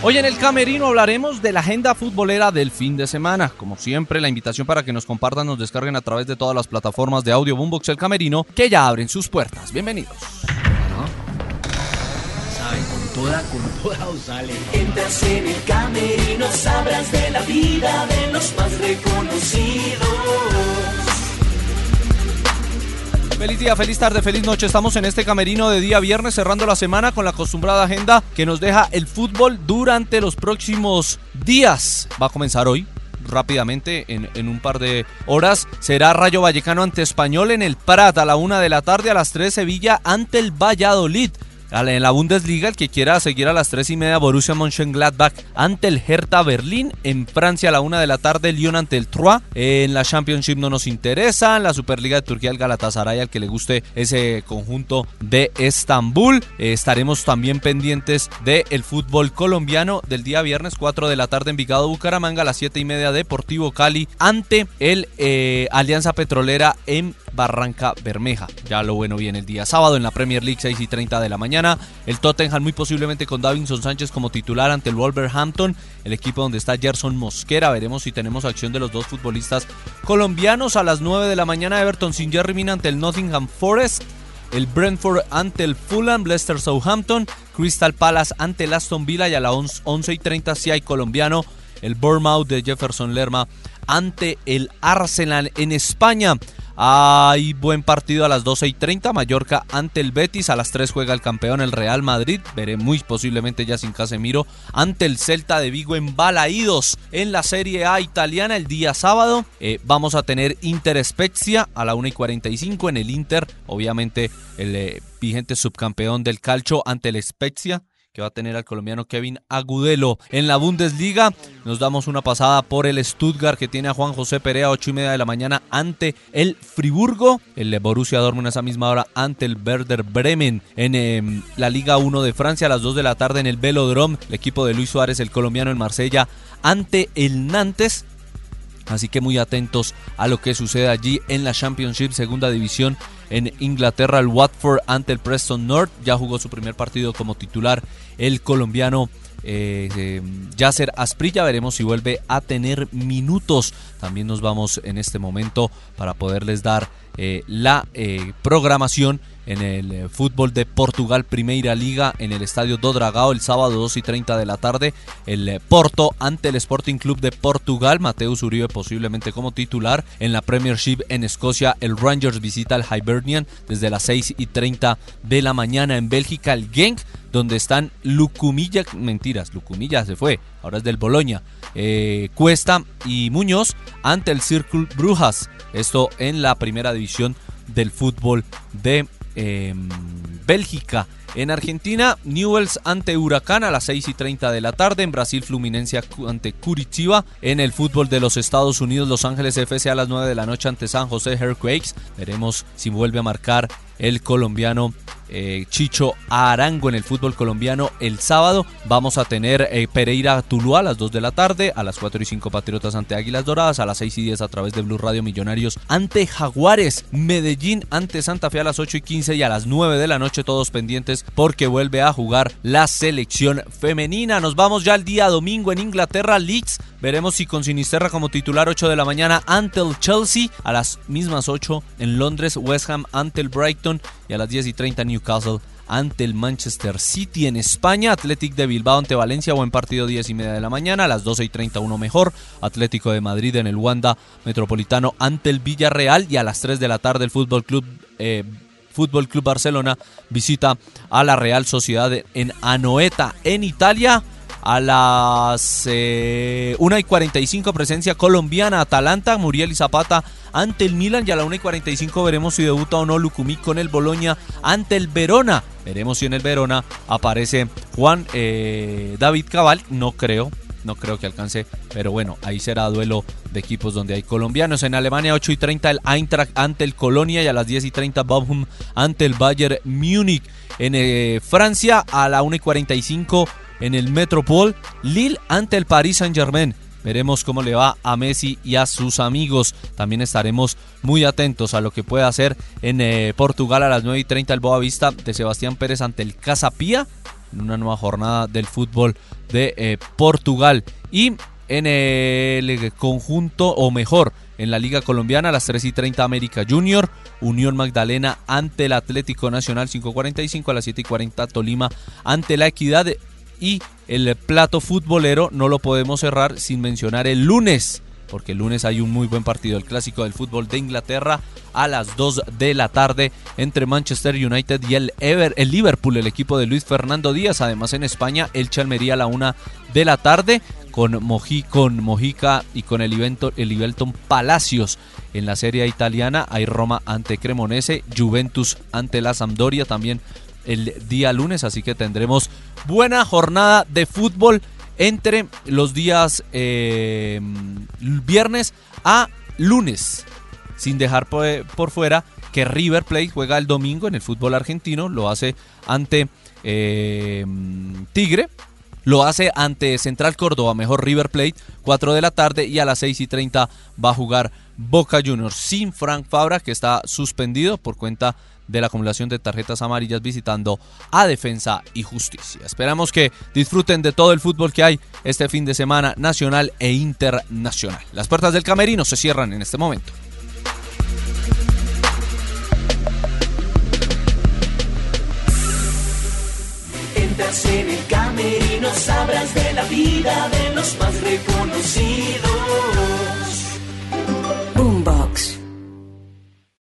Hoy en el Camerino hablaremos de la agenda futbolera del fin de semana. Como siempre, la invitación para que nos compartan, nos descarguen a través de todas las plataformas de audio Boombox El Camerino, que ya abren sus puertas. Bienvenidos. toda, con toda sale. Entras en el Camerino, sabrás de la vida de los más reconocidos. Feliz día, feliz tarde, feliz noche. Estamos en este camerino de día viernes cerrando la semana con la acostumbrada agenda que nos deja el fútbol durante los próximos días. Va a comenzar hoy, rápidamente en, en, un par de horas. Será Rayo Vallecano ante Español en el Prat a la una de la tarde, a las 3 Sevilla ante el Valladolid. En la Bundesliga, el que quiera seguir a las 3 y media, Borussia Mönchengladbach ante el Hertha Berlín. En Francia, a la 1 de la tarde, Lyon ante el Troyes. En la Championship no nos interesa. En la Superliga de Turquía, el Galatasaray, al que le guste ese conjunto de Estambul. Eh, estaremos también pendientes del fútbol colombiano del día viernes, 4 de la tarde, en Vigado, Bucaramanga. A las 7 y media, Deportivo Cali ante el eh, Alianza Petrolera en Barranca Bermeja. Ya lo bueno viene el día sábado en la Premier League 6 y 30 de la mañana. El Tottenham muy posiblemente con Davinson Sánchez como titular ante el Wolverhampton, el equipo donde está Gerson Mosquera. Veremos si tenemos acción de los dos futbolistas colombianos a las 9 de la mañana. Everton sin Jerry Mina ante el Nottingham Forest. El Brentford ante el Fulham, Leicester Southampton, Crystal Palace ante el Aston Villa y a las 11 y 30 si hay colombiano. El Bournemouth de Jefferson Lerma ante el Arsenal en España. Hay buen partido a las 12 y 30. Mallorca ante el Betis. A las 3 juega el campeón, el Real Madrid. Veré muy posiblemente ya sin Casemiro. Ante el Celta de Vigo en Balaídos en la Serie A italiana el día sábado. Eh, vamos a tener Inter Spezia a la 1 y 45 en el Inter. Obviamente el eh, vigente subcampeón del calcio ante el Spezia que va a tener al colombiano Kevin Agudelo. En la Bundesliga nos damos una pasada por el Stuttgart que tiene a Juan José Perea 8 y media de la mañana ante el Friburgo. El Borussia Dortmund a esa misma hora ante el Werder Bremen. En em, la Liga 1 de Francia a las 2 de la tarde en el Velodrome. El equipo de Luis Suárez, el colombiano en Marsella, ante el Nantes. Así que muy atentos a lo que sucede allí en la Championship, segunda división en Inglaterra. El Watford ante el Preston North ya jugó su primer partido como titular el colombiano eh, eh, Yasser Asprilla. Veremos si vuelve a tener minutos. También nos vamos en este momento para poderles dar eh, la eh, programación en el eh, fútbol de Portugal Primeira Liga en el estadio do Dragao el sábado 2 y 30 de la tarde. El Porto ante el Sporting Club de Portugal. Mateus Uribe posiblemente como titular. En la Premiership en Escocia el Rangers visita al Hibernian desde las 6 y 30 de la mañana. En Bélgica el Genk donde están Lucumilla, mentiras, Lucumilla se fue, ahora es del Boloña, eh, Cuesta y Muñoz ante el Circle Brujas, esto en la primera división del fútbol de eh, Bélgica. En Argentina, Newells ante Huracán a las 6 y 30 de la tarde. En Brasil, Fluminense ante Curitiba. En el fútbol de los Estados Unidos, Los Ángeles FC a las 9 de la noche ante San José Earthquakes. Veremos si vuelve a marcar el colombiano eh, Chicho Arango en el fútbol colombiano el sábado. Vamos a tener eh, Pereira Tuluá a las 2 de la tarde, a las 4 y 5 Patriotas ante Águilas Doradas, a las 6 y 10 a través de Blue Radio Millonarios ante Jaguares, Medellín ante Santa Fe a las 8 y 15 y a las 9 de la noche todos pendientes porque vuelve a jugar la selección femenina. Nos vamos ya el día domingo en Inglaterra, Leeds. Veremos si con Sinisterra como titular 8 de la mañana ante el Chelsea, a las mismas 8 en Londres, West Ham ante el Brighton y a las 10 y 30 Newcastle ante el Manchester City en España, Athletic de Bilbao ante Valencia, buen partido 10 y media de la mañana, a las 12 y 31 mejor, Atlético de Madrid en el Wanda Metropolitano ante el Villarreal y a las 3 de la tarde el Fútbol Club eh, Fútbol Club Barcelona visita a la Real Sociedad en Anoeta en Italia. A las eh, 1 y 45 presencia colombiana Atalanta, Muriel y Zapata ante el Milan y a la 1 y 45 veremos si debuta o no Lucumí con el Boloña ante el Verona. Veremos si en el Verona aparece Juan eh, David Cabal, no creo, no creo que alcance, pero bueno, ahí será duelo de equipos donde hay colombianos. En Alemania 8 y 30 el Eintracht ante el Colonia y a las 10 y 30 Bochum ante el Bayern Múnich. En eh, Francia a la 1 y 45 en el Metropol Lille ante el Paris Saint Germain. Veremos cómo le va a Messi y a sus amigos. También estaremos muy atentos a lo que pueda hacer en eh, Portugal a las 9 y 30 el Boavista de Sebastián Pérez ante el Casapía. en una nueva jornada del fútbol de eh, Portugal. Y en el conjunto, o mejor, en la Liga Colombiana a las 3 y 30 América Junior, Unión Magdalena ante el Atlético Nacional 5.45 a las 7 y 40 Tolima ante la Equidad y el plato futbolero no lo podemos cerrar sin mencionar el lunes porque el lunes hay un muy buen partido, el clásico del fútbol de Inglaterra a las 2 de la tarde entre Manchester United y el, Ever, el Liverpool, el equipo de Luis Fernando Díaz. Además en España, el Chalmería a la 1 de la tarde con, con Mojica y con el, evento, el Palacios. En la serie italiana hay Roma ante Cremonese, Juventus ante la Sampdoria también el día lunes, así que tendremos buena jornada de fútbol entre los días eh, viernes a lunes, sin dejar por, fuera que River Plate juega el domingo en el fútbol argentino, lo hace ante eh, Tigre, lo hace ante Central Córdoba, mejor River Plate, 4 de la tarde y a las 6 y 30 va a jugar Boca Juniors. Sin Frank Fabra que está suspendido por cuenta de la acumulación de tarjetas amarillas visitando a Defensa y Justicia. Esperamos que disfruten de todo el fútbol que hay este fin de semana nacional e internacional. Las puertas del camerino se cierran en este momento. Entras en el camerino, sabrás de la vida de los más reconocidos